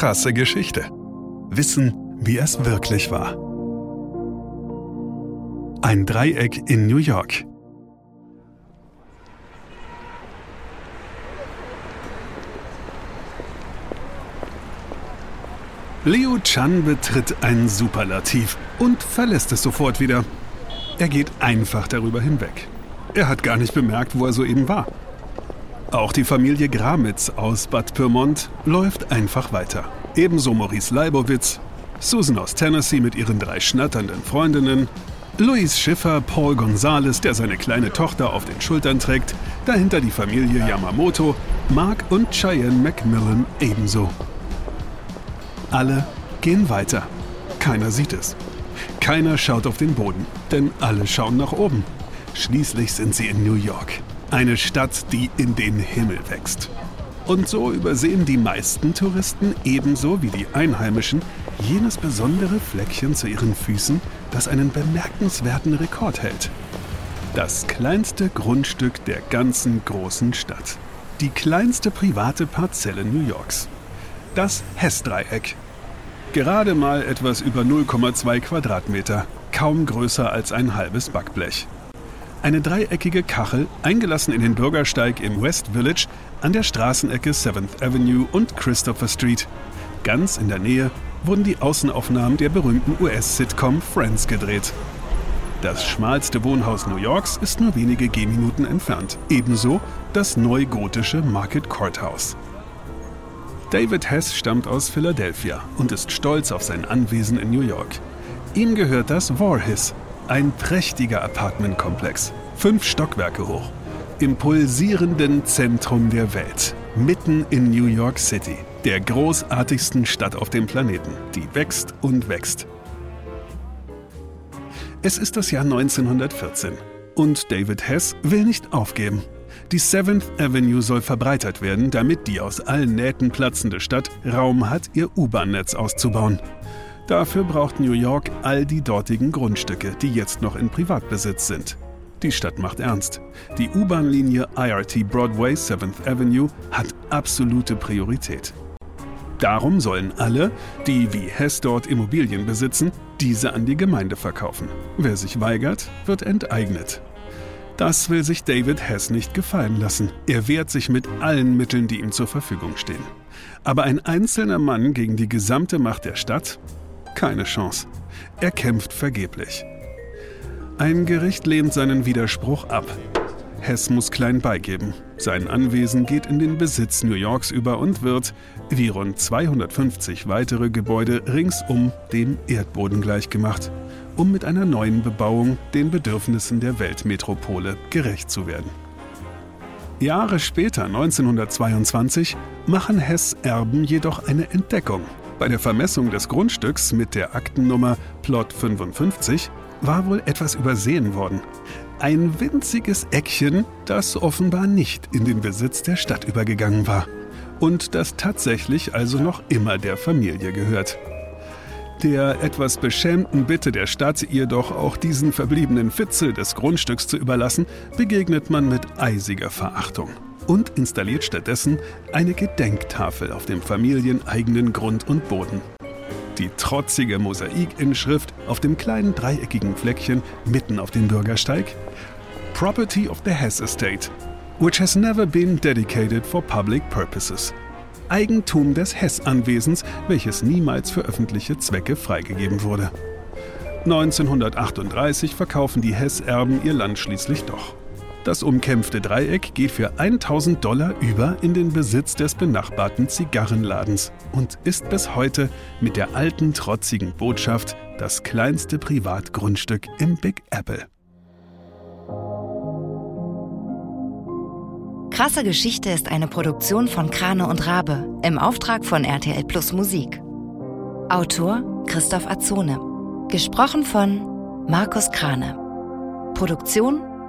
Krasse Geschichte. Wissen, wie es wirklich war. Ein Dreieck in New York. Leo Chan betritt ein Superlativ und verlässt es sofort wieder. Er geht einfach darüber hinweg. Er hat gar nicht bemerkt, wo er soeben war. Auch die Familie Gramitz aus Bad Pyrmont läuft einfach weiter. Ebenso Maurice Leibowitz, Susan aus Tennessee mit ihren drei schnatternden Freundinnen, Luis Schiffer, Paul Gonzales, der seine kleine Tochter auf den Schultern trägt, dahinter die Familie Yamamoto, Mark und Cheyenne Macmillan ebenso. Alle gehen weiter. Keiner sieht es. Keiner schaut auf den Boden, denn alle schauen nach oben. Schließlich sind sie in New York. Eine Stadt, die in den Himmel wächst. Und so übersehen die meisten Touristen ebenso wie die Einheimischen jenes besondere Fleckchen zu ihren Füßen, das einen bemerkenswerten Rekord hält. Das kleinste Grundstück der ganzen großen Stadt. Die kleinste private Parzelle New Yorks. Das Hess-Dreieck. Gerade mal etwas über 0,2 Quadratmeter, kaum größer als ein halbes Backblech. Eine dreieckige Kachel, eingelassen in den Bürgersteig im West Village an der Straßenecke 7th Avenue und Christopher Street. Ganz in der Nähe wurden die Außenaufnahmen der berühmten US-Sitcom Friends gedreht. Das schmalste Wohnhaus New Yorks ist nur wenige Gehminuten entfernt. Ebenso das neugotische Market Courthouse. David Hess stammt aus Philadelphia und ist stolz auf sein Anwesen in New York. Ihm gehört das Voorhis, ein prächtiger Apartmentkomplex, fünf Stockwerke hoch, im pulsierenden Zentrum der Welt, mitten in New York City, der großartigsten Stadt auf dem Planeten, die wächst und wächst. Es ist das Jahr 1914 und David Hess will nicht aufgeben. Die 7th Avenue soll verbreitert werden, damit die aus allen Nähten platzende Stadt Raum hat, ihr U-Bahn-Netz auszubauen. Dafür braucht New York all die dortigen Grundstücke, die jetzt noch in Privatbesitz sind. Die Stadt macht ernst. Die U-Bahn-Linie IRT Broadway 7th Avenue hat absolute Priorität. Darum sollen alle, die wie Hess dort Immobilien besitzen, diese an die Gemeinde verkaufen. Wer sich weigert, wird enteignet. Das will sich David Hess nicht gefallen lassen. Er wehrt sich mit allen Mitteln, die ihm zur Verfügung stehen. Aber ein einzelner Mann gegen die gesamte Macht der Stadt? Keine Chance. Er kämpft vergeblich. Ein Gericht lehnt seinen Widerspruch ab. Hess muss klein beigeben. Sein Anwesen geht in den Besitz New Yorks über und wird, wie rund 250 weitere Gebäude ringsum, dem Erdboden gleichgemacht, um mit einer neuen Bebauung den Bedürfnissen der Weltmetropole gerecht zu werden. Jahre später, 1922, machen Hess Erben jedoch eine Entdeckung. Bei der Vermessung des Grundstücks mit der Aktennummer Plot 55 war wohl etwas übersehen worden. Ein winziges Eckchen, das offenbar nicht in den Besitz der Stadt übergegangen war und das tatsächlich also noch immer der Familie gehört. Der etwas beschämten Bitte der Stadt, ihr doch auch diesen verbliebenen Fitzel des Grundstücks zu überlassen, begegnet man mit eisiger Verachtung und installiert stattdessen eine Gedenktafel auf dem familieneigenen Grund und Boden. Die trotzige Mosaikinschrift auf dem kleinen dreieckigen Fleckchen mitten auf dem Bürgersteig Property of the Hess Estate, which has never been dedicated for public purposes. Eigentum des Hess-Anwesens, welches niemals für öffentliche Zwecke freigegeben wurde. 1938 verkaufen die Hess-Erben ihr Land schließlich doch. Das umkämpfte Dreieck geht für 1000 Dollar über in den Besitz des benachbarten Zigarrenladens und ist bis heute mit der alten trotzigen Botschaft das kleinste Privatgrundstück im Big Apple. Krasse Geschichte ist eine Produktion von Krane und Rabe im Auftrag von RTL Plus Musik. Autor Christoph Azone. Gesprochen von Markus Krane. Produktion